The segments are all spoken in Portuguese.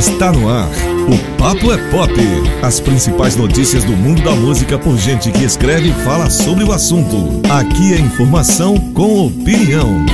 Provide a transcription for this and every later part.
Está no ar. O Papo é Pop. As principais notícias do mundo da música por gente que escreve e fala sobre o assunto. Aqui é informação com opinião.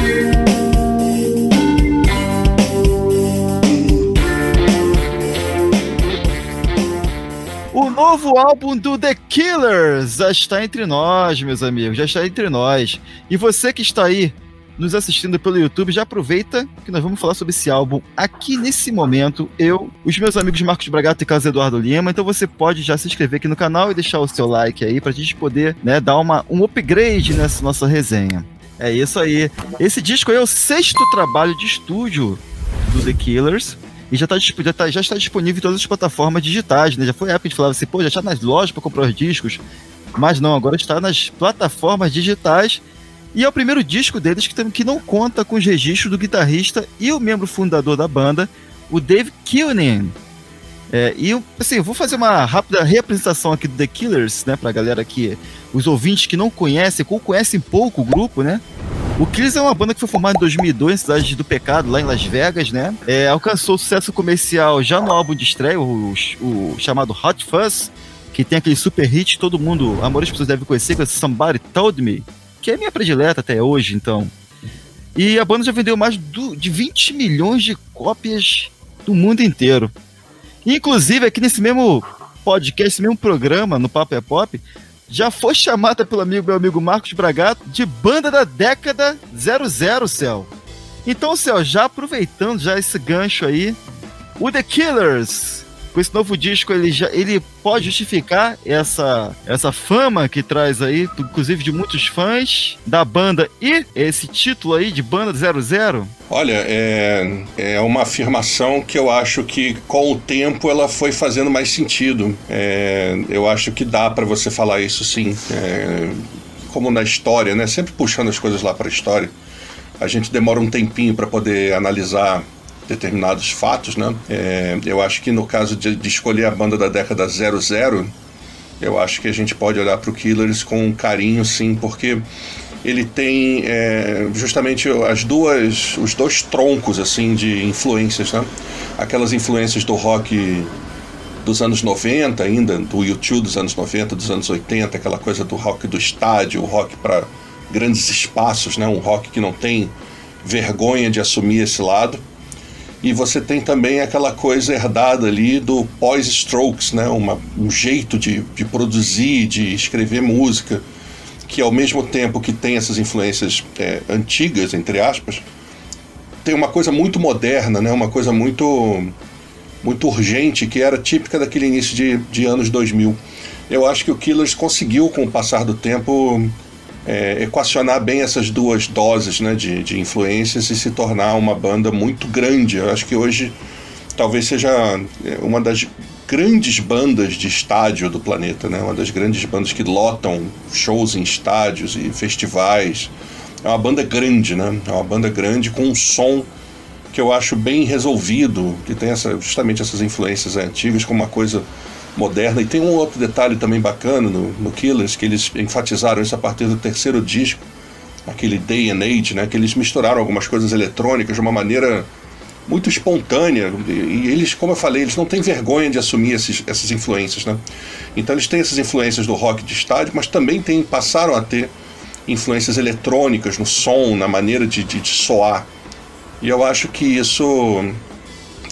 O novo álbum do The Killers já está entre nós, meus amigos, já está entre nós. E você que está aí nos assistindo pelo YouTube, já aproveita que nós vamos falar sobre esse álbum aqui nesse momento. Eu, os meus amigos Marcos Bragato e Carlos Eduardo Lima. Então você pode já se inscrever aqui no canal e deixar o seu like aí pra gente poder né, dar uma, um upgrade nessa nossa resenha. É isso aí. Esse disco é o sexto trabalho de estúdio do The Killers. E já, tá, já, tá, já está disponível em todas as plataformas digitais, né? Já foi a época que falava assim, pô, já está nas lojas para comprar os discos. Mas não, agora está nas plataformas digitais e é o primeiro disco deles que, que não conta com os registros do guitarrista e o membro fundador da banda, o Dave Killian. É, e assim, vou fazer uma rápida reapresentação aqui do The Killers, né, pra galera aqui, os ouvintes que não conhecem, ou conhecem pouco o grupo, né? O Killers é uma banda que foi formada em 2002 na cidade do Pecado, lá em Las Vegas, né? É, alcançou sucesso comercial já no álbum de estreia, o, o, chamado Hot Fuzz, que tem aquele super hit, todo mundo, a maioria das pessoas deve conhecer, que é Somebody Told Me, que é minha predileta até hoje, então. E a banda já vendeu mais do, de 20 milhões de cópias do mundo inteiro. Inclusive, aqui nesse mesmo podcast, esse mesmo programa, no Papo é Pop, já foi chamada pelo amigo, meu amigo Marcos Bragato de banda da década 00, Céu. Então, Céu, já aproveitando já esse gancho aí, o The Killers com esse novo disco ele já ele pode justificar essa essa fama que traz aí, inclusive de muitos fãs da banda e esse título aí de banda 00? Olha, é, é uma afirmação que eu acho que com o tempo ela foi fazendo mais sentido. É, eu acho que dá para você falar isso sim. É, como na história, né? Sempre puxando as coisas lá para a história. A gente demora um tempinho para poder analisar determinados fatos, né? É, eu acho que no caso de, de, escolher a banda da década 00, eu acho que a gente pode olhar para o Killers com carinho, sim, porque ele tem é, justamente as duas, os dois troncos assim de influências, né? Aquelas influências do rock dos anos 90 ainda, do YouTube dos anos 90, dos anos 80, aquela coisa do rock do estádio, rock para grandes espaços, né? Um rock que não tem vergonha de assumir esse lado e você tem também aquela coisa herdada ali do pós-strokes, né? Uma, um jeito de, de produzir, de escrever música, que ao mesmo tempo que tem essas influências é, antigas, entre aspas, tem uma coisa muito moderna, né? uma coisa muito, muito urgente, que era típica daquele início de, de anos 2000. Eu acho que o Killers conseguiu, com o passar do tempo, é, equacionar bem essas duas doses né, de, de influências e se tornar uma banda muito grande. Eu acho que hoje talvez seja é, uma das grandes bandas de estádio do planeta, né? uma das grandes bandas que lotam shows em estádios e festivais. É uma banda grande, né? É uma banda grande com um som que eu acho bem resolvido, que tem essa, justamente essas influências antigas com uma coisa moderna. E tem um outro detalhe também bacana no, no Killers, que eles enfatizaram isso a partir do terceiro disco, aquele Day and Age, né? Que eles misturaram algumas coisas eletrônicas de uma maneira muito espontânea. E eles, como eu falei, eles não têm vergonha de assumir esses, essas influências, né? Então eles têm essas influências do rock de estádio, mas também tem, passaram a ter influências eletrônicas no som, na maneira de, de, de soar. E eu acho que isso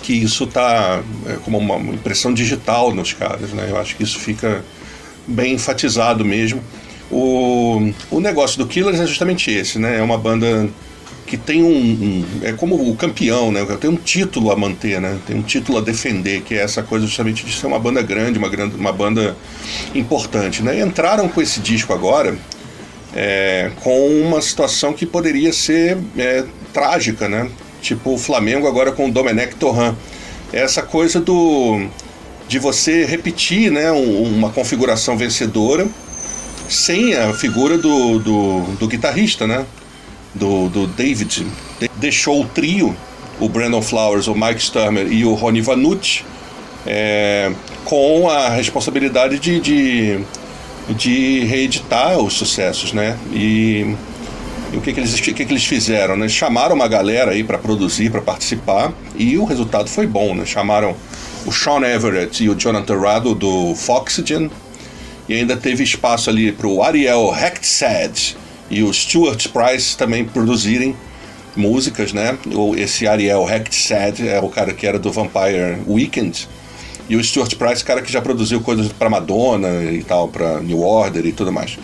que isso está é, como uma impressão digital nos caras, né? Eu acho que isso fica bem enfatizado mesmo. O, o negócio do Killers é justamente esse, né? É uma banda que tem um, um, é como o campeão, né? Tem um título a manter, né? Tem um título a defender, que é essa coisa justamente de ser uma banda grande, uma grande, uma banda importante, né? Entraram com esse disco agora é, com uma situação que poderia ser é, trágica, né? Tipo o Flamengo agora com o Domenech Torran. Essa coisa do de você repetir né, um, uma configuração vencedora sem a figura do, do, do guitarrista, né? Do, do David. Deixou o trio, o Brandon Flowers, o Mike Sturmer e o Ronnie Vanucci, é, com a responsabilidade de, de, de reeditar os sucessos, né? E E o que, que, eles, que, que eles fizeram? Né? Eles chamaram uma galera aí para produzir, para participar, e o resultado foi bom. Né? Chamaram o Sean Everett e o Jonathan Rado do Foxygen, e ainda teve espaço ali para o Ariel Hechtsad e o Stuart Price também produzirem músicas, né? Esse Ariel Hechtsad é o cara que era do Vampire Weekend. E o Stuart Price, cara que já produziu coisas para Madonna e tal, para New Order e tudo mais.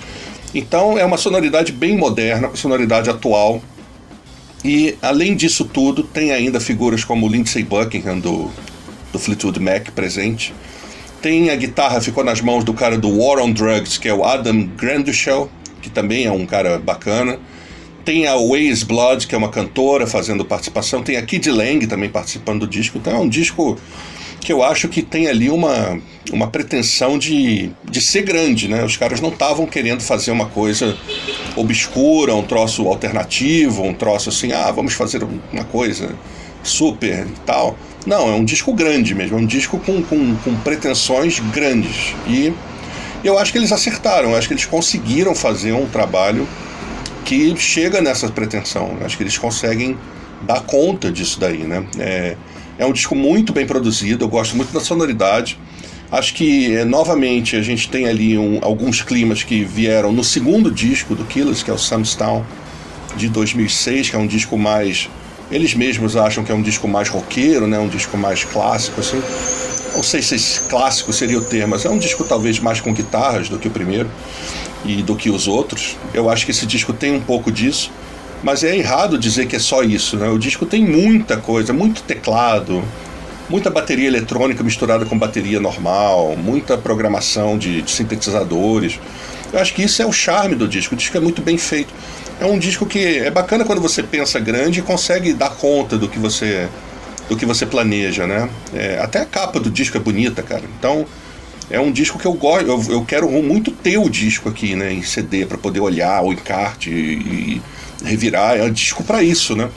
Então é uma sonoridade bem moderna, sonoridade atual. E além disso tudo, tem ainda figuras como Lindsey Buckingham do, do Fleetwood Mac presente. Tem a guitarra, ficou nas mãos do cara do War on Drugs, que é o Adam Grandushel, que também é um cara bacana. Tem a Waze Blood, que é uma cantora fazendo participação. Tem a Kid Lang também participando do disco. Então é um disco que eu acho que tem ali uma, uma pretensão de, de ser grande, né? Os caras não estavam querendo fazer uma coisa obscura, um troço alternativo, um troço assim, ah, vamos fazer uma coisa super e tal. Não, é um disco grande mesmo, é um disco com, com, com pretensões grandes. E eu acho que eles acertaram, eu acho que eles conseguiram fazer um trabalho que chega nessa pretensão. Eu acho que eles conseguem dar conta disso daí, né? É, é um disco muito bem produzido, eu gosto muito da sonoridade. Acho que, é, novamente, a gente tem ali um, alguns climas que vieram no segundo disco do Killers, que é o Samstown, de 2006, que é um disco mais... Eles mesmos acham que é um disco mais roqueiro, né? Um disco mais clássico, assim. Não sei se clássico seria o termo, mas é um disco talvez mais com guitarras do que o primeiro e do que os outros. Eu acho que esse disco tem um pouco disso. Mas é errado dizer que é só isso, né? O disco tem muita coisa, muito teclado, muita bateria eletrônica misturada com bateria normal, muita programação de, de, sintetizadores. Eu acho que isso é o charme do disco. O disco é muito bem feito. É um disco que é bacana quando você pensa grande e consegue dar conta do que você do que você planeja, né? É, até a capa do disco é bonita, cara. Então é um disco que eu gosto, eu, eu quero muito ter o disco aqui, né, em CD para poder olhar o encarte e, e revirar, é um disco para isso, né?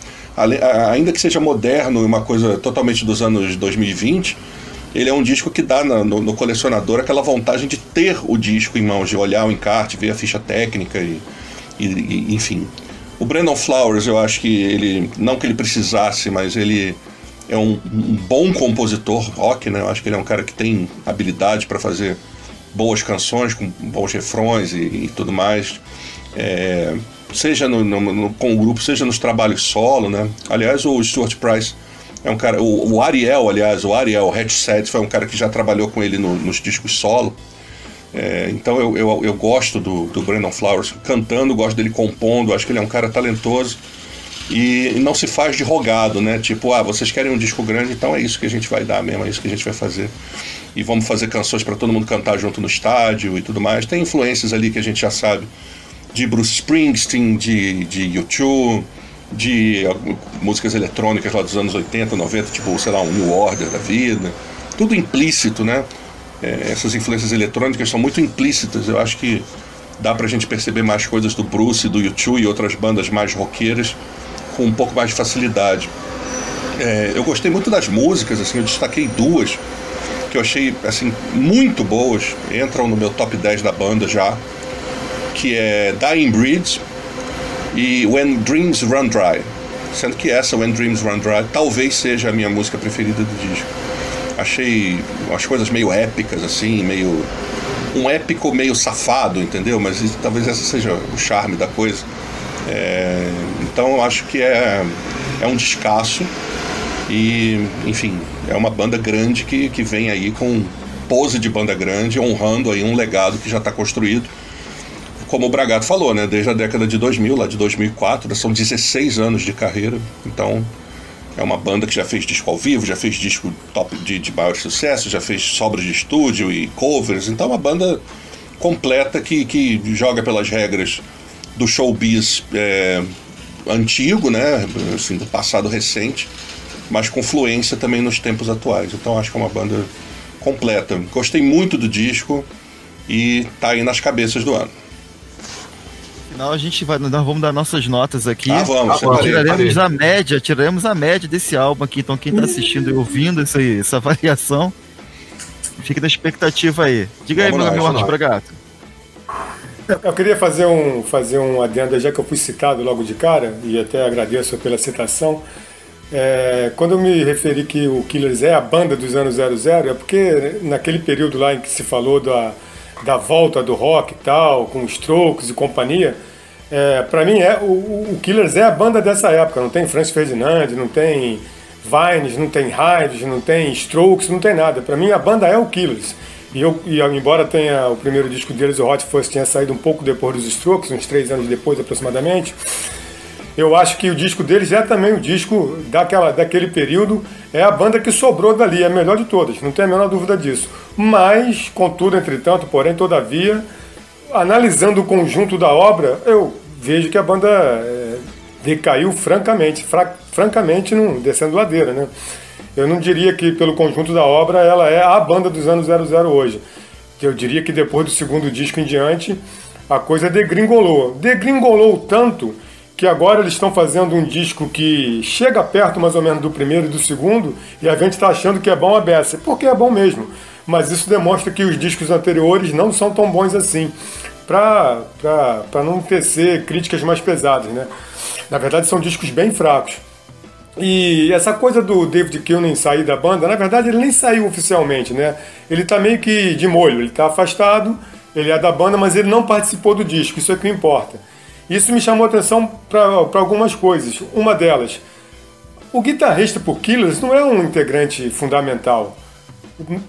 Ainda que seja moderno, uma coisa totalmente dos anos 2020, ele é um disco que dá no, no, colecionador aquela vontade de ter o disco em mãos, de olhar o encarte, ver a ficha técnica e, e, e enfim. O Brandon Flowers, eu acho que ele, não que ele precisasse, mas ele é um, um bom compositor rock, né? Eu acho que ele é um cara que tem habilidade para fazer boas canções com bons refrões e, e tudo mais. É, seja no, no, no, com o grupo, seja nos trabalhos solo, né? Aliás, o Stuart Price é um cara. O, o Ariel, aliás, o Ariel Headset foi um cara que já trabalhou com ele no, nos discos solo. É, então eu, eu, eu, gosto do, do Brandon Flowers cantando, gosto dele compondo, acho que ele é um cara talentoso e, e não se faz de rogado, né? Tipo, ah, vocês querem um disco grande, então é isso que a gente vai dar mesmo, é isso que a gente vai fazer. E vamos fazer canções para todo mundo cantar junto no estádio e tudo mais. Tem influências ali que a gente já sabe de Bruce Springsteen, de, de U2, de músicas eletrônicas lá dos anos 80, 90, tipo, sei lá, um New Order da vida. Tudo implícito, né? É, essas influências eletrônicas são muito implícitas. Eu acho que dá pra gente perceber mais coisas do Bruce, do U2 e outras bandas mais roqueiras com um pouco mais de facilidade. É, eu gostei muito das músicas, assim, eu destaquei duas que eu achei assim muito boas, entram no meu top 10 da banda já que é Dying Breed e When Dreams Run Dry. Sendo que essa, When Dreams Run Dry, talvez seja a minha música preferida do disco. Achei as coisas meio épicas, assim, meio. Um épico meio safado, entendeu? Mas talvez esse seja o charme da coisa. É, então eu acho que é, é um descasso e, enfim, é uma banda grande que, que vem aí com pose de banda grande, honrando aí um legado que já está construído como o Bragato falou, né, desde a década de 2000, lá de 2004, são 16 anos de carreira, então é uma banda que já fez disco ao vivo, já fez disco top de, de maior sucesso, já fez sobras de estúdio e covers, então é uma banda completa que, que joga pelas regras do showbiz é, antigo, né, assim, do passado recente, mas com fluência também nos tempos atuais. Então acho que é uma banda completa. Gostei muito do disco e tá aí nas cabeças do ano final a gente vai, nós vamos dar nossas notas aqui. Ah, vamos. Ah, tiraremos a média, tiraremos a média desse álbum aqui. Então quem está assistindo e ouvindo essa, essa variação, fique na expectativa aí. Diga vamos aí, meu Marcos Bragato. Eu queria fazer um, fazer um adendo, já que eu fui citado logo de cara, e até agradeço pela citação. É, quando eu me referi que o Killers é a banda dos anos 00, é porque naquele período lá em que se falou da, da volta do rock e tal, com os Strokes e companhia, é, para mim é o, o, Killers é a banda dessa época. Não tem Franz Ferdinand, não tem Vines, não tem Hyde, não tem Strokes, não tem nada. Para mim a banda é o Killers. E, eu, e embora tenha o primeiro disco deles, o Hot Fuzz, tinha saído um pouco depois dos Strokes, uns três anos depois aproximadamente, eu acho que o disco deles é também o disco daquela, daquele período, é a banda que sobrou dali, é a melhor de todas, não tem a menor dúvida disso. Mas, contudo, entretanto, porém, todavia, analisando o conjunto da obra, eu vejo que a banda é, decaiu francamente, fra, francamente num, descendo ladeira, né? Eu não diria que pelo conjunto da obra ela é a banda dos anos 00 hoje. Eu diria que depois do segundo disco em diante a coisa degringolou. Degringolou tanto que agora eles estão fazendo um disco que chega perto mais ou menos do primeiro e do segundo e a gente está achando que é bom a beça, porque é bom mesmo. Mas isso demonstra que os discos anteriores não são tão bons assim, para não tecer críticas mais pesadas, né? Na verdade são discos bem fracos. E essa coisa do David Killen sair da banda, na verdade ele nem saiu oficialmente, né? Ele tá meio que de molho, ele tá afastado, ele é da banda, mas ele não participou do disco, isso é que importa. Isso me chamou atenção para algumas coisas. Uma delas, o guitarrista por Killers não é um integrante fundamental.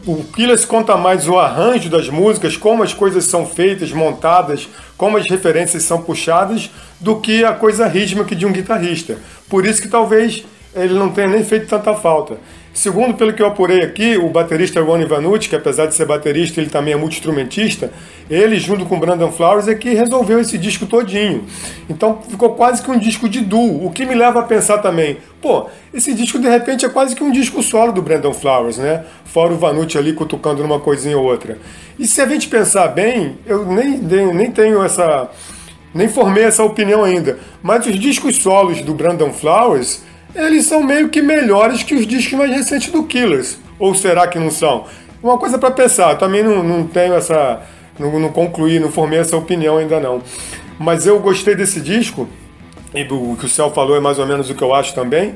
O Killers conta mais o arranjo das músicas, como as coisas são feitas, montadas, como as referências são puxadas, do que a coisa rítmica de um guitarrista. Por isso que talvez ele não tenha nem feito tanta falta. Segundo, pelo que eu apurei aqui, o baterista Ronnie Vanucci, que apesar de ser baterista, ele também é multi-instrumentista, ele, junto com Brandon Flowers, é que resolveu esse disco todinho. Então ficou quase que um disco de duo, o que me leva a pensar também, pô, esse disco de repente é quase que um disco solo do Brandon Flowers, né? Fora o Vanucci ali cutucando numa coisinha ou outra. E se a gente pensar bem, eu nem, nem, nem tenho essa... nem formei essa opinião ainda, mas os discos solos do Brandon Flowers eles são meio que melhores que os discos mais recentes do Killers. Ou será que não são? Uma coisa para pensar, também não, não tenho essa. Não, não concluí, não formei essa opinião ainda não. Mas eu gostei desse disco, e o que o Céu falou é mais ou menos o que eu acho também,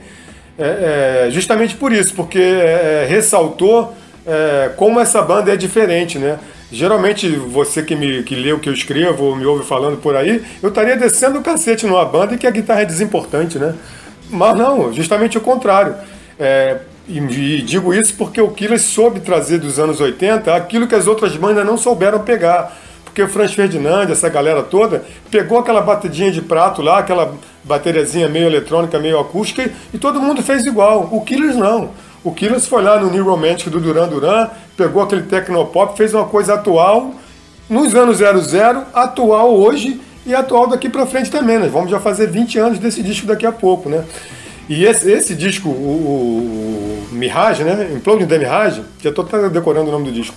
é, é, justamente por isso, porque é, é ressaltou é, como essa banda é diferente, né? Geralmente, você que, me, que lê o que eu escrevo ou me ouve falando por aí, eu estaria descendo o cacete numa banda e que a guitarra é desimportante, né? Mas não, justamente o contrário. É, e, e, digo isso porque o Killers soube trazer dos anos 80 aquilo que as outras bandas não souberam pegar. Porque o Franz Ferdinand, essa galera toda, pegou aquela batidinha de prato lá, aquela bateriazinha meio eletrônica, meio acústica, e todo mundo fez igual. O Killers não. O Killers foi lá no New Romantic do Duran Duran, pegou aquele tecnopop, fez uma coisa atual, nos anos 00, atual hoje, e atual daqui para frente também. Nós vamos já fazer 20 anos desse disco daqui a pouco, né? E esse, esse disco, o, o, Mirage, né? Imploding the Mirage, já estou decorando o nome do disco.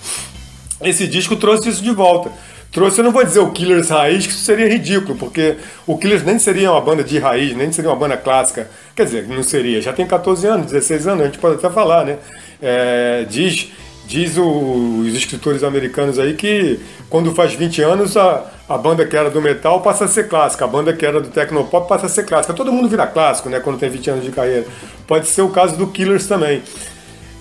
Esse disco trouxe isso de volta. Trouxe, eu não vou dizer o Killers raiz, que isso seria ridículo, porque o Killers nem seria uma banda de raiz, nem seria uma banda clássica. Quer dizer, não seria. Já tem 14 anos, 16 anos, a gente pode até falar, né? É, diz diz o, os escritores americanos aí que quando faz 20 anos a, a banda que era do metal passa a ser clássica, a banda que era do tecnopop passa a ser clássica. Todo mundo vira clássico, né, quando tem 20 anos de carreira. Pode ser o caso do Killers também.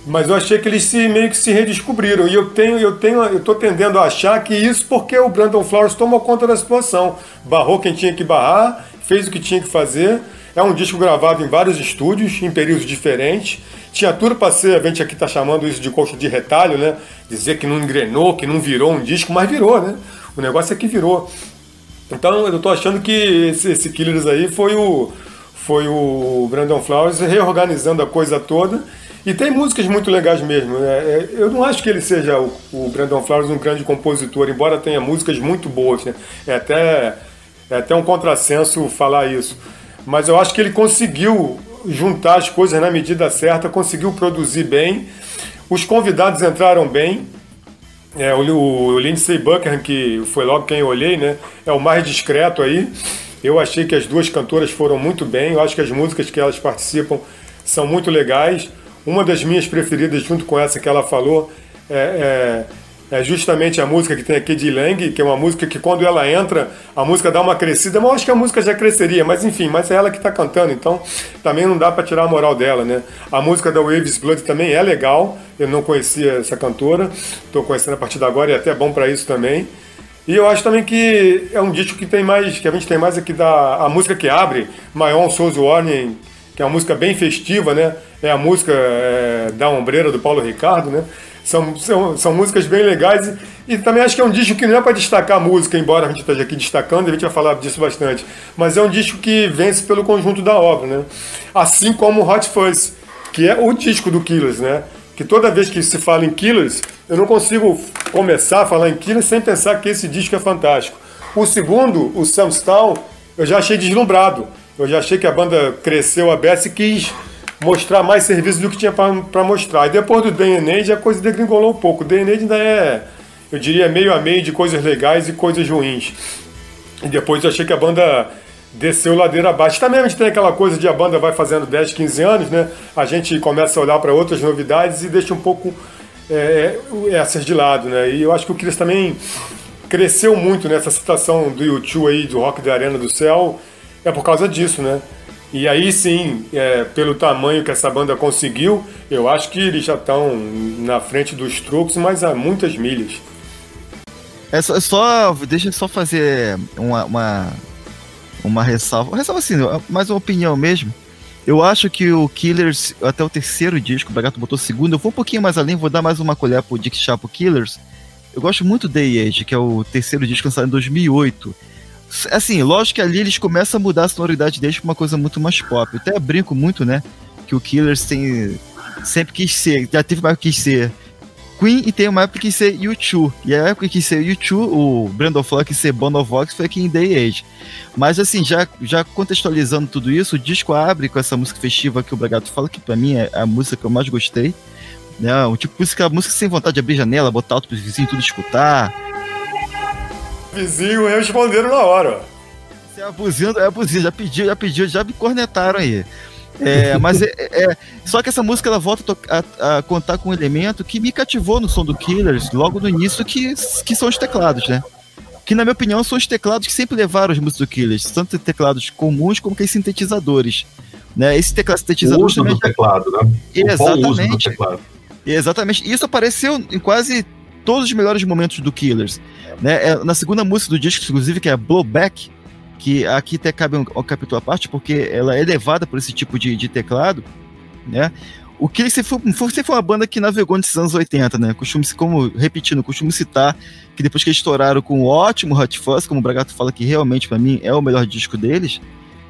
Mas eu achei que eles se, meio que se redescobriram. E eu tenho, eu tenho, eu tô tendendo a achar que isso porque o Brandon Flowers tomou conta da situação. Barrou quem tinha que barrar, fez o que tinha que fazer. É um disco gravado em vários estúdios, em períodos diferentes. Tinha tudo para ser, a gente aqui está chamando isso de coxa de retalho, né? Dizer que não engrenou, que não virou um disco, mas virou, né? O negócio é que virou. Então eu tô achando que esse, esse Killers aí foi o, foi o Brandon Flowers reorganizando a coisa toda. E tem músicas muito legais mesmo. Né? É, eu não acho que ele seja o, o, Brandon Flowers um grande compositor, embora tenha músicas muito boas. Né? É, até, é até um contrassenso falar isso. Mas eu acho que ele conseguiu juntar as coisas na medida certa, conseguiu produzir bem. Os convidados entraram bem. É, o, o Lindsey Buckingham, que foi logo quem eu olhei, né? É o mais discreto aí. Eu achei que as duas cantoras foram muito bem. Eu acho que as músicas que elas participam são muito legais. Uma das minhas preferidas, junto com essa que ela falou, é, é é justamente a música que tem aqui de Lang, que é uma música que quando ela entra, a música dá uma crescida, mas eu acho que a música já cresceria, mas enfim, mas é ela que está cantando, então também não dá para tirar a moral dela, né? A música da Waves Blood também é legal, eu não conhecia essa cantora, estou conhecendo a partir de agora e é até bom para isso também. E eu acho também que é um disco que tem mais, que a gente tem mais aqui da a música que abre, My Soul's Warning, é uma música bem festiva, né? É a música é, da Ombreira do Paulo Ricardo, né? São, são, são músicas bem legais e, e também acho que é um disco que não é para destacar a música, embora a gente esteja aqui destacando, a gente vai falar disso bastante, mas é um disco que vence pelo conjunto da obra, né? Assim como Hot Fuzz, que é o disco do Killers, né? Que toda vez que se fala em Killers, eu não consigo começar a falar em Killers sem pensar que esse disco é fantástico. O segundo, o Sam Stall, eu já achei deslumbrado. Eu já achei que a banda cresceu a beça e quis mostrar mais serviço do que tinha para mostrar. E depois do Age, a coisa degringolou um pouco. O Age ainda é, eu diria, meio a meio de coisas legais e coisas ruins. E depois eu achei que a banda desceu ladeira abaixo. Também a gente tem aquela coisa de a banda vai fazendo 10, 15 anos, né? A gente começa a olhar para outras novidades e deixa um pouco é, é, essas de lado, né? E eu acho que o Chris também cresceu muito nessa citação do YouTube aí, do Rock da Arena do Céu, é por causa disso, né? E aí sim, é, pelo tamanho que essa banda conseguiu, eu acho que eles já estão na frente dos truques, mas há muitas milhas. É só, só deixa eu só fazer uma, uma, uma ressalva, ressalva assim, mais uma opinião mesmo. Eu acho que o Killers, até o terceiro disco, o Bragato botou segundo, eu vou um pouquinho mais além, vou dar mais uma colher pro Dick Chapo Killers. Eu gosto muito do Day Age, que é o terceiro disco lançado em 2008 Assim, lógico que ali eles começam a mudar a sonoridade deles pra uma coisa muito mais pop. Eu até brinco muito, né? Que o Killers tem. Sempre quis ser. Já teve uma época que quis ser Queen e tem uma época que quis ser U2. E a época que quis ser U2, o Brandon Flor quis ser Bonovox foi aqui em Day Age. Mas assim, já, já contextualizando tudo isso, o disco abre com essa música festiva que o Bragato fala, que pra mim é a música que eu mais gostei. Né? Um tipo música, música sem vontade de abrir janela, botar alto pro vizinho tudo escutar vizinho responderam na hora. Você é abusinho, é abusinho, já pediu, já pediu, já me cornetaram aí. É, mas é, é, só que essa música ela volta a, a, contar com um elemento que me cativou no som do Killers logo no início, que, que são os teclados, né? Que na minha opinião são os teclados que sempre levaram os músicos do Killers, tanto teclados comuns como que sintetizadores. Né? Esse teclado sintetizador o uso também. Do teclado, né? Exatamente. Teclado. Exatamente. Isso apareceu em quase todos os melhores momentos do Killers. Né? É, na segunda música do disco, inclusive, que é Blowback, que aqui até cabe um, um capítulo à parte, porque ela é levada por esse tipo de, de teclado, né? O que se for, você foi uma banda que navegou nesses anos 80, né? Costumo, como, repetindo, costumo citar que depois que eles estouraram com o ótimo Hot Fuzz, como o Bragato fala que realmente para mim é o melhor disco deles,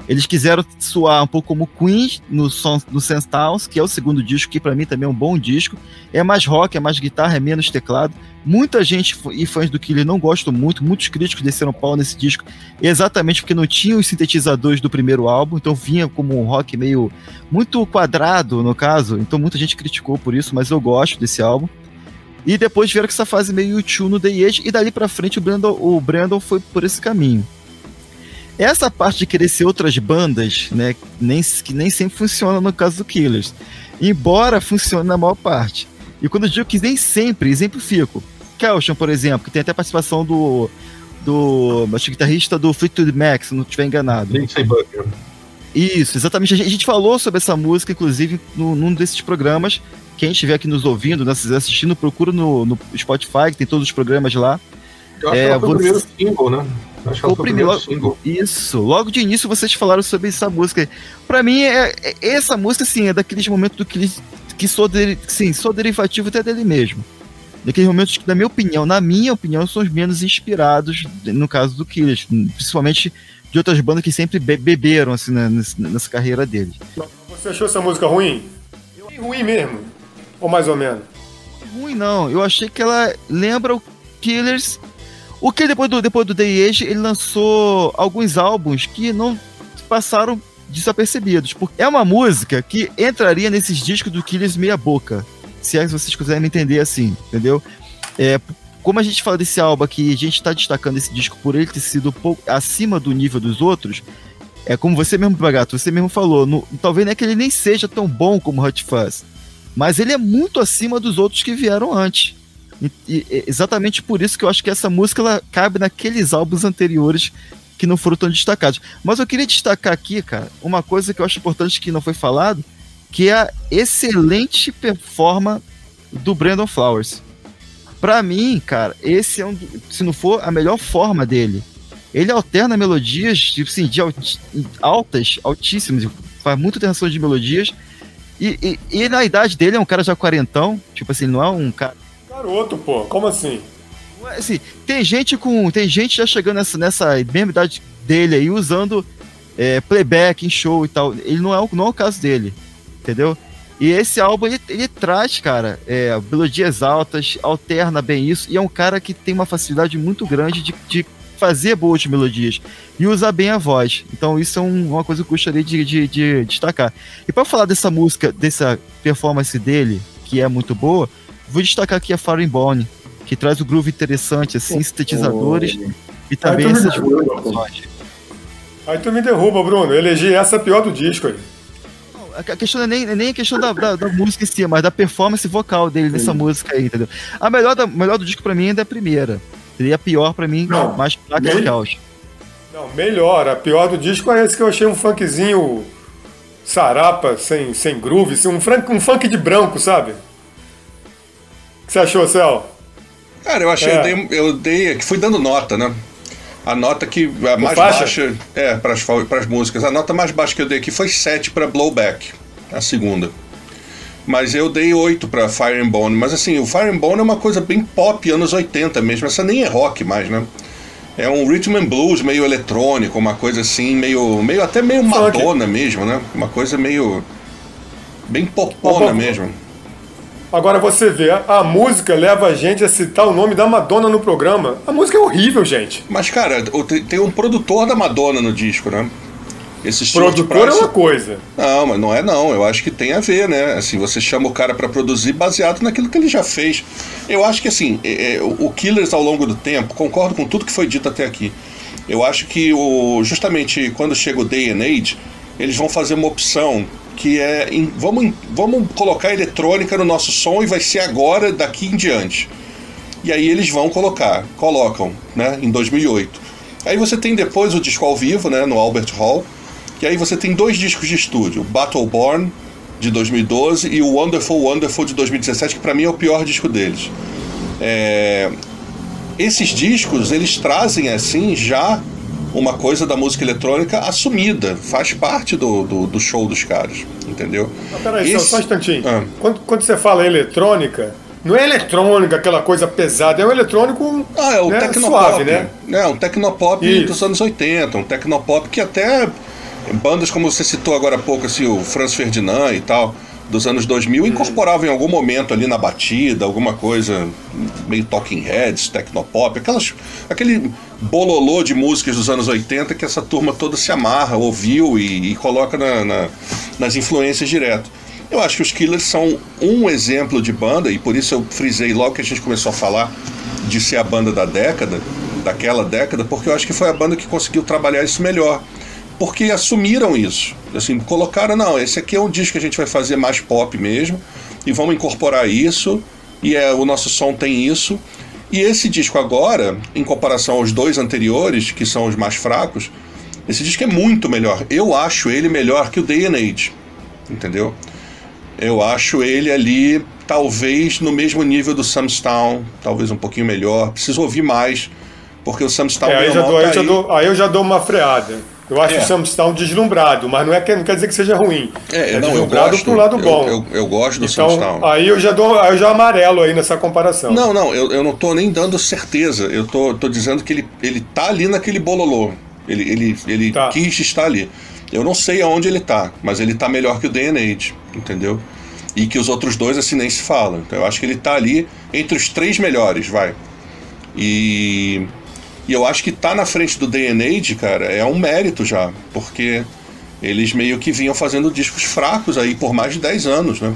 eles quiseram soar um pouco como Queen no, som, no Sense Towns, que é o segundo disco, que para mim também é um bom disco. É mais rock, é mais guitarra, é menos teclado. Muita gente e fãs do Killer não gostam muito, muitos críticos desceram pau nesse disco, exatamente porque não tinha os sintetizadores do primeiro álbum, então vinha como um rock meio muito quadrado, no caso. Então muita gente criticou por isso, mas eu gosto desse álbum. E depois vieram com essa fase meio YouTube no The Edge, e dali para frente o Brandon, o Brandon foi por esse caminho. Essa parte de querer ser outras bandas, né, nem, que nem sempre funciona no caso do Killers. Embora funcione na maior parte. E quando eu digo que nem sempre, exemplifico. Kelshon, por exemplo, que tem até participação do. do. acho guitarrista do Fleetwood Mac, se não estiver enganado. Lindsey. Isso, exatamente. A gente, falou sobre essa música, inclusive, no, num desses programas. Quem estiver aqui nos ouvindo, né, assistindo, procura no, no Spotify, que tem todos os programas lá. Eu acho é, que foi você... o primeiro single, né? Acho que foi o primeiro, single. Isso, logo de início vocês falaram sobre essa música. Para mim, é, é, essa música, assim, é daqueles momentos do que, que sou, de, sim, sou derivativo até dele mesmo. Daqueles momentos que, na minha opinião, na minha opinião, são os menos inspirados, no caso do Killers, principalmente de outras bandas que sempre be beberam assim, né, nessa carreira deles. Você achou essa música ruim? Ruim mesmo? Ou mais ou menos? Ruim não, eu achei que ela lembra o Killers o que depois do, depois do The Age, ele lançou alguns álbuns que não passaram desapercebidos. Porque é uma música que entraria nesses discos do Killers meia boca. Se é que vocês quiserem entender assim, entendeu? É, como a gente fala desse álbum aqui, a gente está destacando esse disco por ele ter sido pouco acima do nível dos outros, é como você mesmo, Bagato, você mesmo falou, no, talvez não é que ele nem seja tão bom como Hot Fuzz, mas ele é muito acima dos outros que vieram antes. E, e, exatamente por isso que eu acho que essa música ela cabe naqueles álbuns anteriores que não foram tão destacados. Mas eu queria destacar aqui, cara, uma coisa que eu acho importante que não foi falado, que é a excelente performance do Brandon Flowers. Para mim, cara, esse é um, se não for a melhor forma dele. Ele alterna melodias, tipo assim, de altas, altíssimas, faz muita tensão de melodias. E, e, e, na idade dele é um cara já quarentão, tipo assim, não é um cara. Garoto, pô, como assim? Assim, tem gente com. Tem gente já chegando nessa, nessa mesma idade dele aí, usando é, playback em show e tal. Ele não é, o, não é o caso dele, entendeu? E esse álbum, ele, ele traz, cara, é, melodias altas, alterna bem isso, e é um cara que tem uma facilidade muito grande de, de fazer boas melodias e usar bem a voz. Então isso é um, uma coisa que eu gostaria de, de, de destacar. E para falar dessa música, dessa performance dele, que é muito boa, vou destacar aqui a Foreign Bone, que traz o um groove interessante, assim, sintetizadores oh. e também essas Aí tu me derruba, Bruno. Eu elegi essa pior do disco aí. A questão não é nem, nem a questão da, da, da, música em si, mas da performance vocal dele Sim. nessa música aí, entendeu? A melhor, da, melhor do disco pra mim ainda é a primeira. Seria a pior pra mim, não, mais placa de caos. Não, melhor. A pior do disco é esse que eu achei um funkzinho sarapa, sem, sem groove, assim, um, funk, um funk de branco, sabe? Que você achou, Céu? Cara, eu achei, é. eu, dei, eu dei, que fui dando nota, né? A nota que a mais faixa? baixa, é, para as músicas, a nota mais baixa que eu dei aqui foi 7 para Blowback, a segunda. Mas eu dei 8 para Fire and Bone, mas assim, o Fire and Bone é uma coisa bem pop anos 80 mesmo, essa nem é rock mais, né? É um rhythm and blues meio eletrônico, uma coisa assim, meio, meio até meio Madonna mesmo, né? Uma coisa meio bem popona mesmo. Agora você vê, a música leva a gente a citar o nome da Madonna no programa. A música é horrível, gente. Mas, cara, tem um produtor da Madonna no disco, né? Esse Produtor é uma coisa. Não, mas não é não. Eu acho que tem a ver, né? Assim, você chama o cara para produzir baseado naquilo que ele já fez. Eu acho que assim, é, é, o Killers ao longo do tempo, concordo com tudo que foi dito até aqui. Eu acho que o, justamente quando chega o Day and Age, eles vão fazer uma opção que é em, vamos, vamos colocar eletrônica no nosso som e vai ser agora, daqui em diante. E aí eles vão colocar, colocam, né, em 2008. Aí você tem depois o disco ao vivo, né, no Albert Hall. E aí você tem dois discos de estúdio, Battleborn de 2012 e o Wonderful Wonderful de 2017, que para mim é o pior disco deles. É... Esses discos eles trazem assim já uma coisa da música eletrônica assumida, faz parte do, do, do show dos caras, entendeu? Mas peraí, Esse... só um instantinho. Ah. Quando, quando você fala eletrônica, não é eletrônica, aquela coisa pesada, é um eletrônico ah, é o né, tecnopop, suave, né? É, um tecnopop Isso. dos anos 80, um tecnopop que até bandas como você citou agora há pouco, assim, o Franz Ferdinand e tal, dos anos 2000 incorporavam em algum momento ali na batida alguma coisa meio Talking Heads, Tecnopop, aquelas, aquele bololô de músicas dos anos 80 que essa turma toda se amarra, ouviu e, e coloca na, na, nas influências direto. Eu acho que os Killers são um exemplo de banda, e por isso eu frisei logo que a gente começou a falar de ser a banda da década, daquela década, porque eu acho que foi a banda que conseguiu trabalhar isso melhor porque assumiram isso. Assim, colocaram, não, esse aqui é um disco que a gente vai fazer mais pop mesmo, e vamos incorporar isso, e é, o nosso som tem isso. E esse disco agora, em comparação aos dois anteriores, que são os mais fracos, esse disco é muito melhor. Eu acho ele melhor que o Day and Age, entendeu? Eu acho ele ali, talvez no mesmo nível do Samstown, talvez um pouquinho melhor. Preciso ouvir mais, porque o Samstown é, aí, já dou, aí, já dou, aí eu já dou uma freada. Eu acho é. o Stone deslumbrado, mas não, é que, não quer dizer que seja ruim. É, é não, deslumbrado pro lado bom. Eu, eu, eu gosto do então, Sam Stone. Aí eu já dou, eu já amarelo aí nessa comparação. Não, não, eu, eu não tô nem dando certeza. Eu tô, tô dizendo que ele, ele tá ali naquele bololô. Ele, ele, ele tá. quis estar ali. Eu não sei aonde ele tá, mas ele tá melhor que o Age, entendeu? E que os outros dois assim nem se falam. Então eu acho que ele tá ali entre os três melhores, vai. E e eu acho que tá na frente do Day and Age, cara, é um mérito já, porque eles meio que vinham fazendo discos fracos aí por mais de 10 anos, né?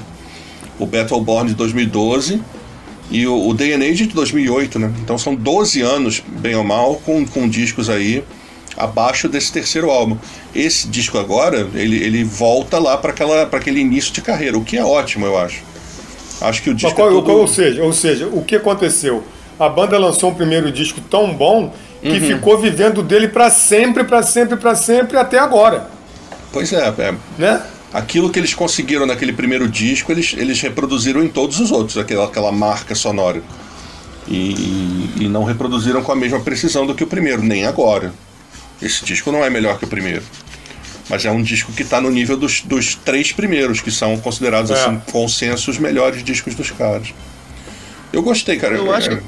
O Battleborn de 2012 e o, o Day and Age de 2008, né? Então são 12 anos, bem ou mal, com, com discos aí abaixo desse terceiro álbum. Esse disco agora, ele, ele volta lá para aquele início de carreira, o que é ótimo, eu acho. Acho que o disco. Qual, é tudo... ou, seja, ou seja, o que aconteceu? A banda lançou um primeiro disco tão bom que uhum. ficou vivendo dele para sempre, para sempre, para sempre até agora. Pois é, é. Né? Aquilo que eles conseguiram naquele primeiro disco, eles, eles reproduziram em todos os outros, aquela, aquela marca sonora. E, e não reproduziram com a mesma precisão do que o primeiro, nem agora. Esse disco não é melhor que o primeiro. Mas é um disco que está no nível dos, dos três primeiros, que são considerados, é. assim, consensos melhores discos dos caras. Eu gostei, cara. Eu acho,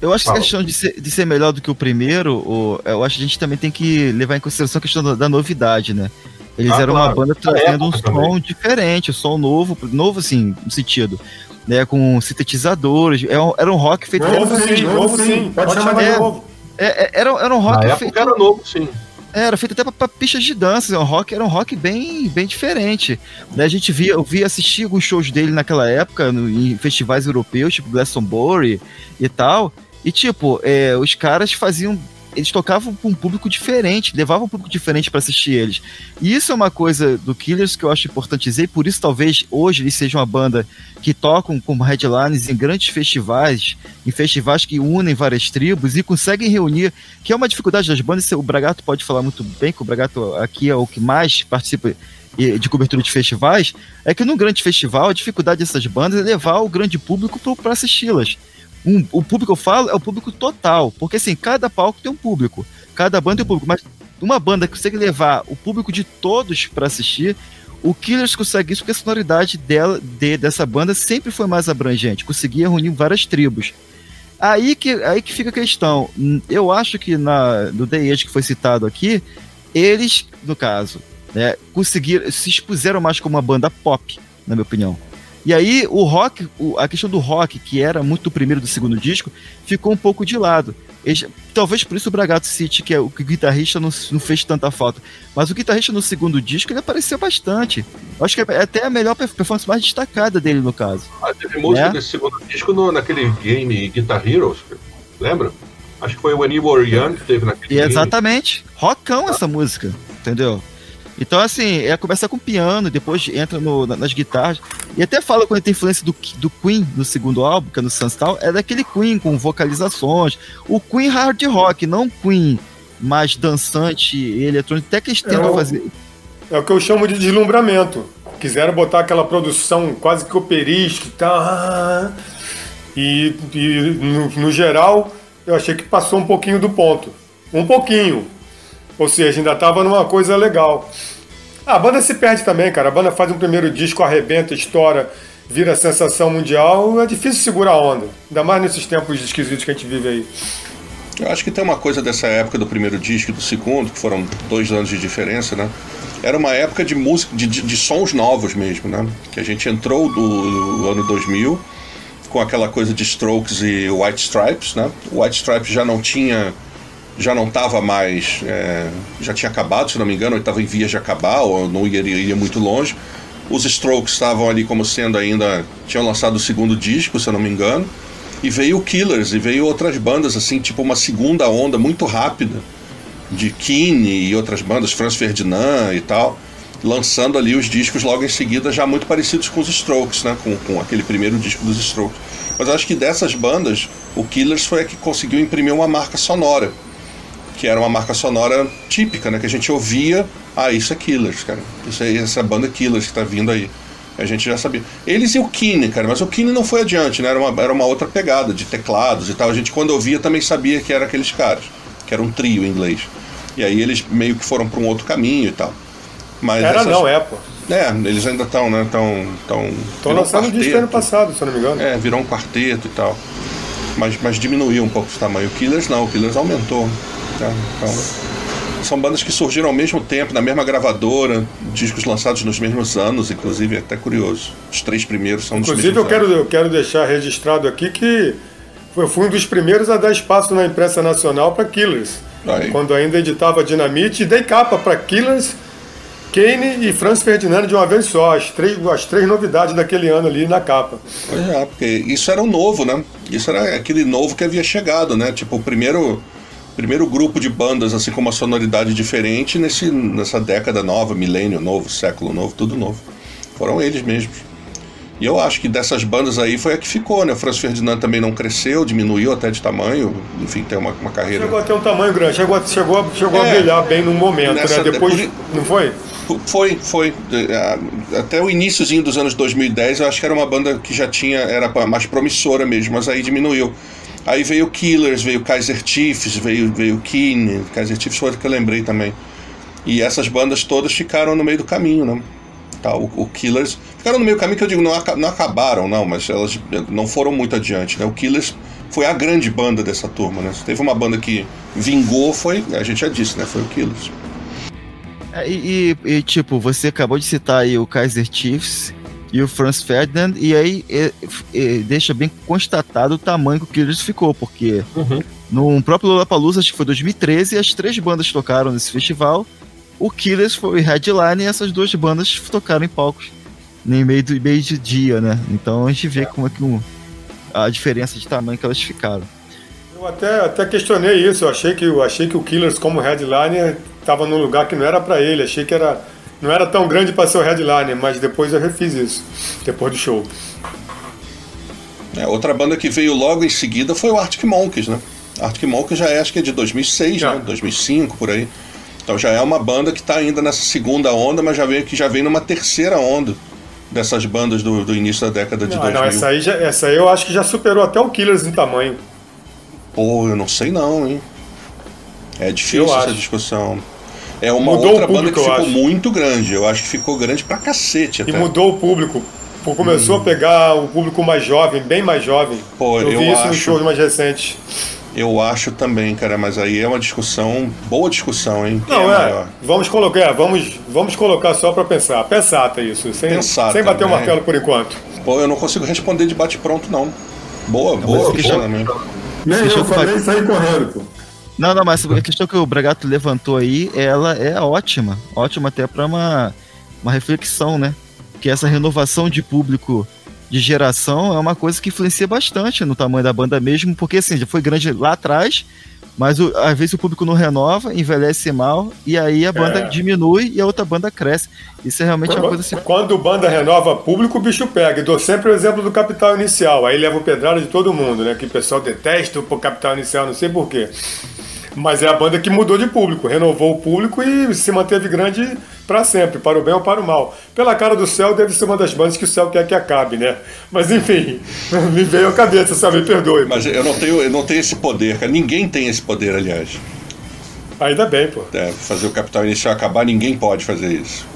eu acho que a questão de ser, de ser melhor do que o primeiro, eu acho que a gente também tem que levar em consideração a questão da, da novidade, né? Eles ah, eram claro. uma banda trazendo um som também. diferente, um som novo, novo assim, no sentido. Né, com sintetizadores, era é um, era um rock feito... Novo sim, novo sim, pode, pode chamar de novo. É, é, era, era um rock Na feito... era novo, sim. Era feito até para pistas de dança, um rock, era um rock bem, bem diferente. Né, a gente via, eu via assistir alguns shows dele naquela época, no, em festivais europeus, tipo Glastonbury e tal. E tipo, é, os caras faziam eles tocavam com um público diferente, levavam um público diferente para assistir eles. E isso é uma coisa do Killers que eu acho importante dizer, e por isso talvez hoje eles sejam uma banda que tocam como headlines em grandes festivais, em festivais que unem várias tribos e conseguem reunir, que é uma dificuldade das bandas, o Bragato pode falar muito bem, que o Bragato aqui é o que mais participa de cobertura de festivais, é que num grande festival a dificuldade dessas bandas é levar o grande público para assisti-las um, o público eu falo é o público total, porque assim, cada palco tem um público, cada banda tem um público, mas uma banda que consegue levar o público de todos para assistir, o Killers consegue isso porque a sonoridade dela, de, dessa banda sempre foi mais abrangente, conseguia reunir várias tribos. Aí que, aí que fica a questão. Eu acho que na, no The Age que foi citado aqui, eles, no caso, né, conseguiram, se expuseram mais como uma banda pop, na minha opinião. E aí o rock, a questão do rock, que era muito do primeiro e do segundo disco, ficou um pouco de lado. Eles, talvez por isso o Bragato City, que é o que o guitarrista não, não, fez tanta falta. Mas o guitarrista no segundo disco ele apareceu bastante. Eu acho que é até a melhor performance mais destacada dele, no caso. Ah, teve música né? desse segundo disco no, naquele game Guitar Heroes, lembra? Acho que foi o When You Were Young que teve naquele Exatamente. Game. Rockão essa música, entendeu? Então, assim, é começa com piano, depois entra no, nas guitarras. E até fala quando tem influência do, do Queen no segundo álbum, que é no Sunstal, é daquele Queen com vocalizações. O Queen hard rock, não Queen mais dançante e eletrônico, até que eles tentam é fazer. É o que eu chamo de deslumbramento. Quiseram botar aquela produção quase que operística e tal. E, e no, no geral, eu achei que passou um pouquinho do ponto. Um pouquinho. Ou seja, ainda tava numa coisa legal. A banda se perde também, cara. A banda faz um primeiro disco, arrebenta, estoura, vira sensação mundial. É difícil segurar a onda. Ainda mais nesses tempos esquisitos que a gente vive aí. Eu acho que tem uma coisa dessa época do primeiro disco e do segundo, que foram dois anos de diferença, né? Era uma época de música, de, de, sons novos mesmo, né? Que a gente entrou do, do, ano 2000 com aquela coisa de Strokes e White Stripes, né? White Stripes já não tinha já não estava mais. É, já tinha acabado, se não me engano, ou estava em vias de acabar, ou não ia, muito longe. Os Strokes estavam ali como sendo ainda. tinham lançado o segundo disco, se eu não me engano. E veio o Killers, e veio outras bandas, assim, tipo uma segunda onda muito rápida, de Keane e outras bandas, Franz Ferdinand e tal, lançando ali os discos logo em seguida, já muito parecidos com os Strokes, né? Com, com aquele primeiro disco dos Strokes. Mas acho que dessas bandas, o Killers foi a que conseguiu imprimir uma marca sonora que era uma marca sonora típica, né? Que a gente ouvia, ah, isso é Killers, cara. Isso é essa banda Killers que tá vindo aí. A gente já sabia. Eles e o Kine, cara, mas o Kine não foi adiante, né? Era uma, era uma outra pegada de teclados e tal. A gente, quando ouvia, também sabia que era aqueles caras, que era um trio em inglês. E aí eles meio que foram para um outro caminho e tal. Mas era essas... não, é, pô. É, eles ainda estão, né? Estão. Estão lançando um disco ano passado, se eu não me engano. É, virou um quarteto e tal. Mas, mas diminuiu um pouco o tamanho. O Killers não, o Killers aumentou. Tá? Então, são bandas que surgiram ao mesmo tempo, na mesma gravadora, discos lançados nos mesmos anos, inclusive, é até curioso. Os três primeiros são inclusive, dos mesmos eu quero, eu quero deixar registrado aqui que eu fui um dos primeiros a dar espaço na imprensa nacional para Killers. Aí. Quando ainda editava Dinamite, e dei capa para Killers, Kane e Franz Ferdinand de uma vez só, as três, as três novidades daquele ano ali na capa. Pois é, porque isso era o novo, né? Isso era aquele novo que havia chegado, né? Tipo, o primeiro primeiro grupo de bandas assim com uma sonoridade diferente nesse, nessa década nova, milênio novo, século novo, tudo novo. Foram eles mesmos. E eu acho que dessas bandas aí foi a que ficou, né? O Franz Ferdinand também não cresceu, diminuiu até de tamanho, enfim, tem uma, uma carreira. Chegou a ter um tamanho grande, chegou, a- chegou, a- chegou a É. brilhar bem no momento, Nessa- né? Depois, por- não foi? Foi, foi. Até o iníciozinho dos anos 2010, eu acho que era uma banda que já tinha, era mais promissora mesmo, mas aí diminuiu. Aí veio Killers, veio Kaiser Chiefs, veio, veio Keane, Kaiser Chiefs foi o que eu lembrei também. E essas bandas todas ficaram no meio do caminho, né? Tá, o, o Killers. Ficaram no meio do caminho que eu digo, não, não acabaram, não, mas elas não foram muito adiante, né? O Killers foi a grande banda dessa turma, né? Se teve uma banda que vingou, foi, a gente já disse, né? Foi o Killers. É, E, e- e, tipo, você acabou de citar aí o Kaiser Chiefs e o Franz Ferdinand, e aí é, é, deixa bem constatado o tamanho que o Killers ficou, porque Uhum. no próprio Lollapalooza, acho que foi 2013, as três bandas tocaram nesse festival, o Killers foi o headline e essas duas bandas tocaram em palcos no meio, do, meio de dia, né? Então a gente vê como é que um- a diferença de tamanho que elas ficaram. Eu até, até questionei isso, eu achei que, eu achei que o Killers como headliner estava num lugar que não era para ele, achei que era, não era tão grande para ser o headliner, mas depois eu refiz isso, depois do show. É, outra banda que veio logo em seguida foi o Arctic Monkeys, né? Arctic Monkeys já é, acho que é de 2006, Já. né? 2005, por aí. Então já é uma banda que está ainda nessa segunda onda, mas já veio que já vem numa terceira onda dessas bandas do, do início da década de Não, 2000. não, essa aí, já, essa aí eu acho que já superou até o Killers em tamanho. Pô, eu não sei não, hein? É difícil Eu essa acho. discussão. É uma Mudou outra o público, banda que eu ficou acho. muito grande. Eu acho que ficou grande pra cacete E até. mudou o público. Começou a pegar o público mais jovem, bem mais jovem. Pô, eu eu vi isso nos acho. shows mais recentes. Eu acho também, cara, mas aí é uma discussão, boa discussão, hein? Não, é é. Vamos colocar, é, vamos, vamos colocar só para pensar. Pensata isso, sem, Pensata, sem bater o né? martelo por enquanto. Pô, eu não consigo responder de bate-pronto, não. Boa, boa, que boa, já- né? Nem Deixa eu falei e saí correndo, pô. Não, não, mas a questão que o Bragato levantou aí, ela é ótima. Ótima até para uma, uma reflexão, né? Que essa renovação de público de geração é uma coisa que influencia bastante no tamanho da banda mesmo, porque assim, já foi grande lá atrás, mas o- às vezes o público não renova, envelhece mal, e aí a banda É. diminui e a outra banda cresce. Isso é realmente uma coisa assim. Quando banda renova público, o bicho pega. E dou sempre o exemplo do Capital Inicial. Aí leva o pedrada de todo mundo, né? Que o pessoal detesta o Capital Inicial, não sei porquê. Mas é a banda que mudou de público, renovou o público e se manteve grande para sempre, para o bem ou para o mal. Pela cara do céu, deve ser uma das bandas que o céu quer que acabe, né? Mas enfim, me veio à cabeça, sabe? Me perdoe. Mas eu não tenho, eu não tenho esse poder, cara. Ninguém tem esse poder, aliás. Ainda bem, pô. É, fazer o capital inicial acabar, ninguém pode fazer isso.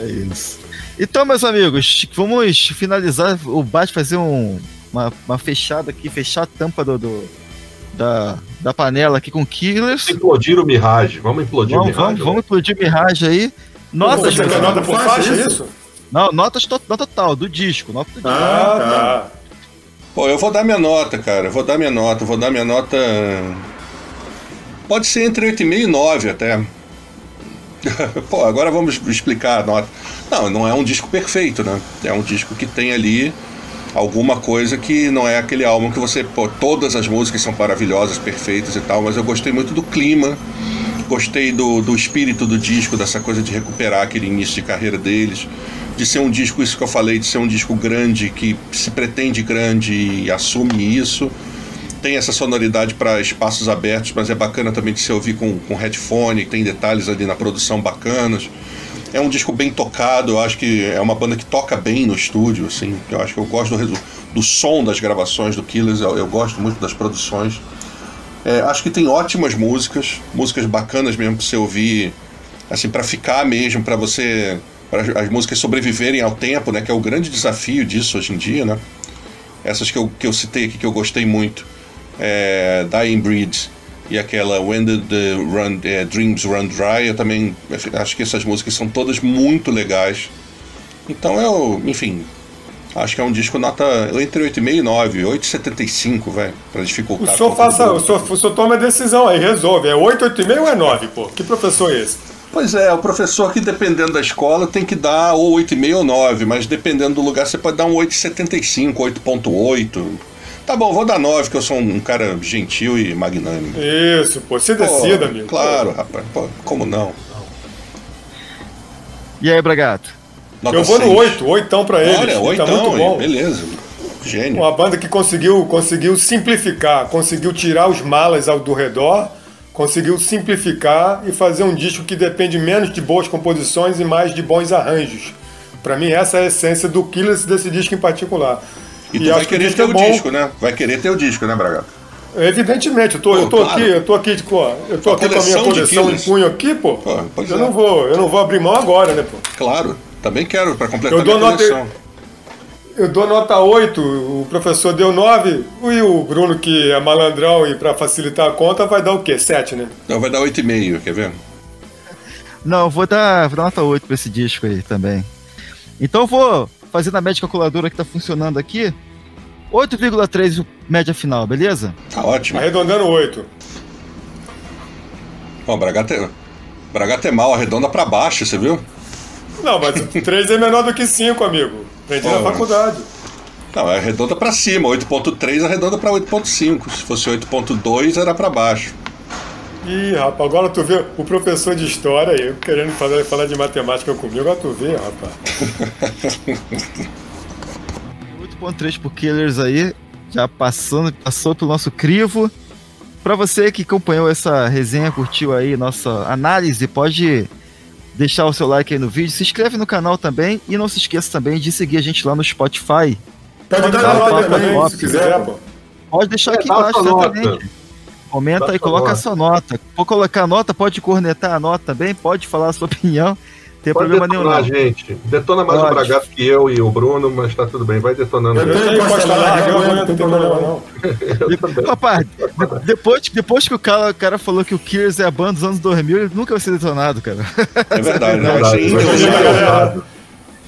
É isso. Então, meus amigos, vamos finalizar o bate, fazer um, uma, uma fechada aqui, fechar a tampa do, do- da, da panela aqui com Killers. Implodir o Mirage. Vamos implodir o Vamos, Mirage. vamos, vamos explodir Mirage aí. Notas, nota por Faixa, faixa, é isso? isso? Não, notas to- nota total, do disco. Nota do disco. Ah, Ah, tá. Pô, eu vou dar minha nota, cara. Eu Vou dar minha nota. Vou dar minha nota. Pode ser entre 8,5 e 9 até. Pô, agora vamos explicar a nota. Não, não é um disco perfeito, né? É um disco que tem ali alguma coisa que não é aquele álbum que você. Pô, todas as músicas são maravilhosas, perfeitas e tal, mas eu gostei muito do clima. Gostei do, do espírito do disco, dessa coisa de recuperar aquele início de carreira deles. De ser um disco, isso que eu falei, de ser um disco grande, que se pretende grande e assume isso. Tem essa sonoridade para espaços abertos, mas é bacana também de se ouvir com, com headphone, tem detalhes ali na produção bacanas. É um disco bem tocado, eu acho que é uma banda que toca bem no estúdio, assim. Eu acho que eu gosto do, do som das gravações do Killers, eu, eu gosto muito das produções. É, acho que tem ótimas músicas, músicas bacanas mesmo pra você ouvir, assim, para ficar mesmo, para você. para as músicas sobreviverem ao tempo, né? Que é o grande desafio disso hoje em dia, né? Essas que eu, que eu citei aqui, que eu gostei muito. É, Dying Breed e aquela When the, the Run, é, Dreams Run Dry, eu também acho que essas músicas são todas muito legais. Então eu, enfim, acho que é um disco nota entre 8,5 e 9, 8,75, velho, pra O dificultar. senhor, um pouco faça, o, senhor, o senhor toma a decisão aí, resolve. É 8, 8,5 ou é 9, pô? Que professor é esse? Pois é, o professor que dependendo da escola tem que dar ou 8,5 ou 9, mas dependendo do lugar você pode dar um 8,75, 8,8. Tá bom, vou dar 9, que eu sou um cara gentil e magnânimo. Isso, pô. Se Pô, decida, amigo. Claro, rapaz. Pô, como não? E aí, Bragato? Nota Eu vou no seis. 8, oitão pra eles. Olha, tá oitão, muito bom. beleza. Gênio. Uma banda que conseguiu, conseguiu simplificar, conseguiu tirar os malas ao do redor, conseguiu simplificar e fazer um disco que depende menos de boas composições e mais de bons arranjos. Pra mim, essa é a essência do Killers desse disco em particular. E tu vai que querer ter o bom. disco, né? Vai querer ter o disco, né, Braga? Evidentemente, eu tô, Pô, eu tô claro. aqui, eu tô aqui, tipo, ó, eu tô A aqui com a minha coleção em punho aqui, pô. Pô, eu é. não vou, eu não vou abrir mão agora, né, pô? Claro. Também quero, pra completar Eu dou minha nota- coleção. Eu dou nota 8, o professor deu 9, e o Bruno, que é malandrão e pra facilitar a conta, vai dar o quê? 7, né? Não, vai dar 8,5, quer ver? Não, eu vou dar, vou dar nota 8 pra esse disco aí também. Então eu vou fazer na média calculadora que tá funcionando aqui. 8,3 o média final, beleza? Tá ótimo. Arredondando 8. Ó, Bragata é... Bragata é mal, arredonda pra baixo, você viu? Não, mas 3 é menor do que 5, amigo. Aprendi na faculdade. Não, é arredonda pra cima. 8.3 arredonda pra 8.5. Se fosse 8.2 era pra baixo. Ih, rapaz, agora tu vê o professor de história aí, querendo falar, falar de matemática comigo, agora tu vê, rapaz. 8.3 por Killers aí, já passando, passou pelo nosso crivo. Pra você que acompanhou essa resenha, curtiu aí nossa análise, pode deixar o seu like aí no vídeo, se inscreve no canal também e não se esqueça também de seguir a gente lá no Spotify. Pode dar dar nota também, top, se quiser, pô. Pode deixar É, aqui dá embaixo, exatamente. Comenta e coloca a sua nota. For colocar a nota, pode cornetar a nota também, pode falar a sua opinião. Tem Pode problema nenhum. detonar, Não. gente. Detona mais Pode. o Bragato que eu e o Bruno, mas tá tudo bem. Vai detonando. Eu eu não tem problema não. Rapaz, de- depois, depois que o cara, o cara falou que o Killers é a banda dos anos 2000, ele nunca vai ser detonado, cara. É verdade, né? Vai Verdade, ser vai.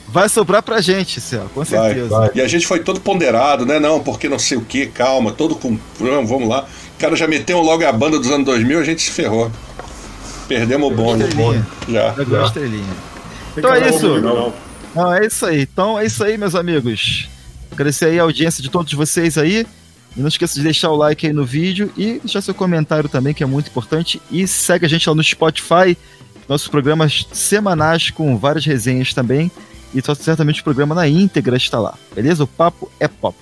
Vai sobrar pra gente, Céu, com Vai, certeza. vai. E a gente foi todo ponderado, né? Não, porque não sei o que, calma, todo com. Não, vamos lá. O cara já meteu logo a banda dos anos 2000, a gente se ferrou. Perdemos o bonde. Já. Já estrelinha. Então é isso. Não, é isso aí. Então é isso aí, meus amigos. Agradecer aí a audiência de todos vocês aí. E não esqueça de deixar o like aí no vídeo e deixar seu comentário também, que é muito importante. E segue a gente lá no Spotify, nossos programas semanais com várias resenhas também. E certamente o programa na íntegra está lá. Beleza? O papo é pop.